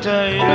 time.